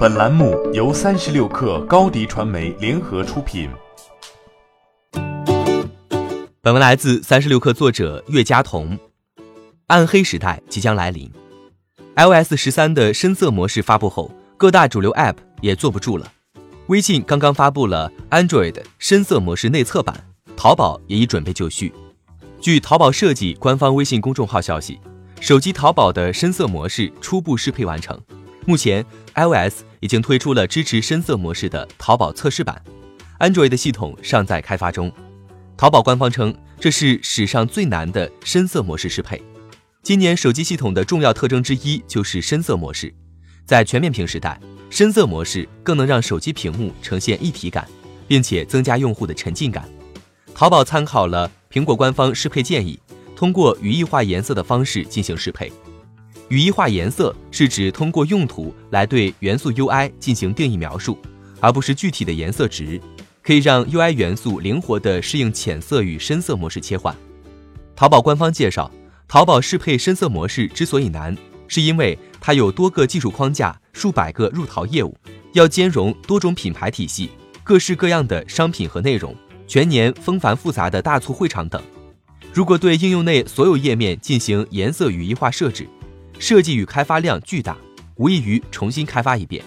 本栏目由三十六氪高低传媒联合出品。本文来自三十六氪作者岳佳彤。暗黑时代即将来临，iOS 十三的深色模式发布后，各大主流 App 也坐不住了。微信刚刚发布了 Android 深色模式内测版，淘宝也已准备就绪。据淘宝设计官方微信公众号消息，手机淘宝的深色模式初步适配完成。目前，iOS 已经推出了支持深色模式的淘宝测试版，Android 的系统尚在开发中。淘宝官方称，这是史上最难的深色模式适配。今年手机系统的重要特征之一就是深色模式，在全面屏时代，深色模式更能让手机屏幕呈现一体感，并且增加用户的沉浸感。淘宝参考了苹果官方适配建议，通过语义化颜色的方式进行适配。语义化颜色是指通过用途来对元素 UI 进行定义描述，而不是具体的颜色值，可以让 UI 元素灵活地适应浅色与深色模式切换。淘宝官方介绍，淘宝适配深色模式之所以难，是因为它有多个技术框架、数百个入淘业务，要兼容多种品牌体系、各式各样的商品和内容、全年纷繁复杂的大促会场等。如果对应用内所有页面进行颜色语义化设置，设计与开发量巨大，无异于重新开发一遍。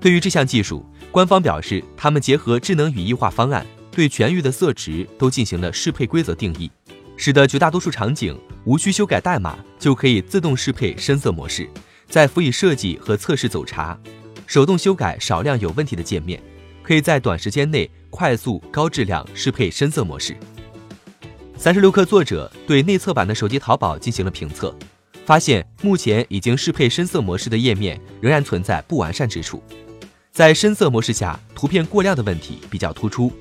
对于这项技术，官方表示，他们结合智能语义化方案，对全域的色值都进行了适配规则定义，使得绝大多数场景无需修改代码就可以自动适配深色模式，再辅以设计和测试走查，手动修改少量有问题的界面，可以在短时间内快速高质量适配深色模式。三十六氪作者对内测版的手机淘宝进行了评测。发现目前已经适配深色模式的页面仍然存在不完善之处，在深色模式下，图片过亮的问题比较突出。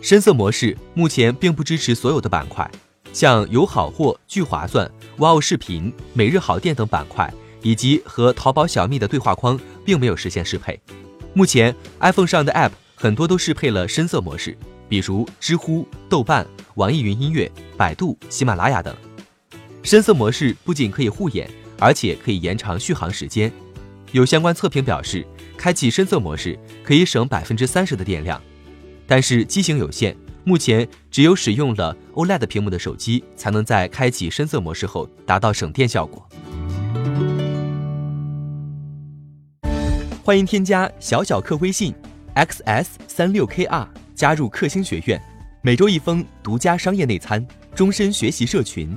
深色模式目前并不支持所有的板块，像有好货、聚划算、哇哦视频、每日好店等板块，以及和淘宝小蜜的对话框，并没有实现适配。目前 iPhone 上的 App 很多都适配了深色模式，比如知乎、豆瓣、网易云音乐、百度、喜马拉雅等。深色模式不仅可以护眼，而且可以延长续航时间。有相关测评表示，开启深色模式可以省百分之三十的电量，但是机型有限，目前只有使用了 OLED 屏幕的手机才能在开启深色模式后达到省电效果。欢迎添加小小客微信 xs 三六 kr 加入克星学院，每周一封独家商业内参，终身学习社群。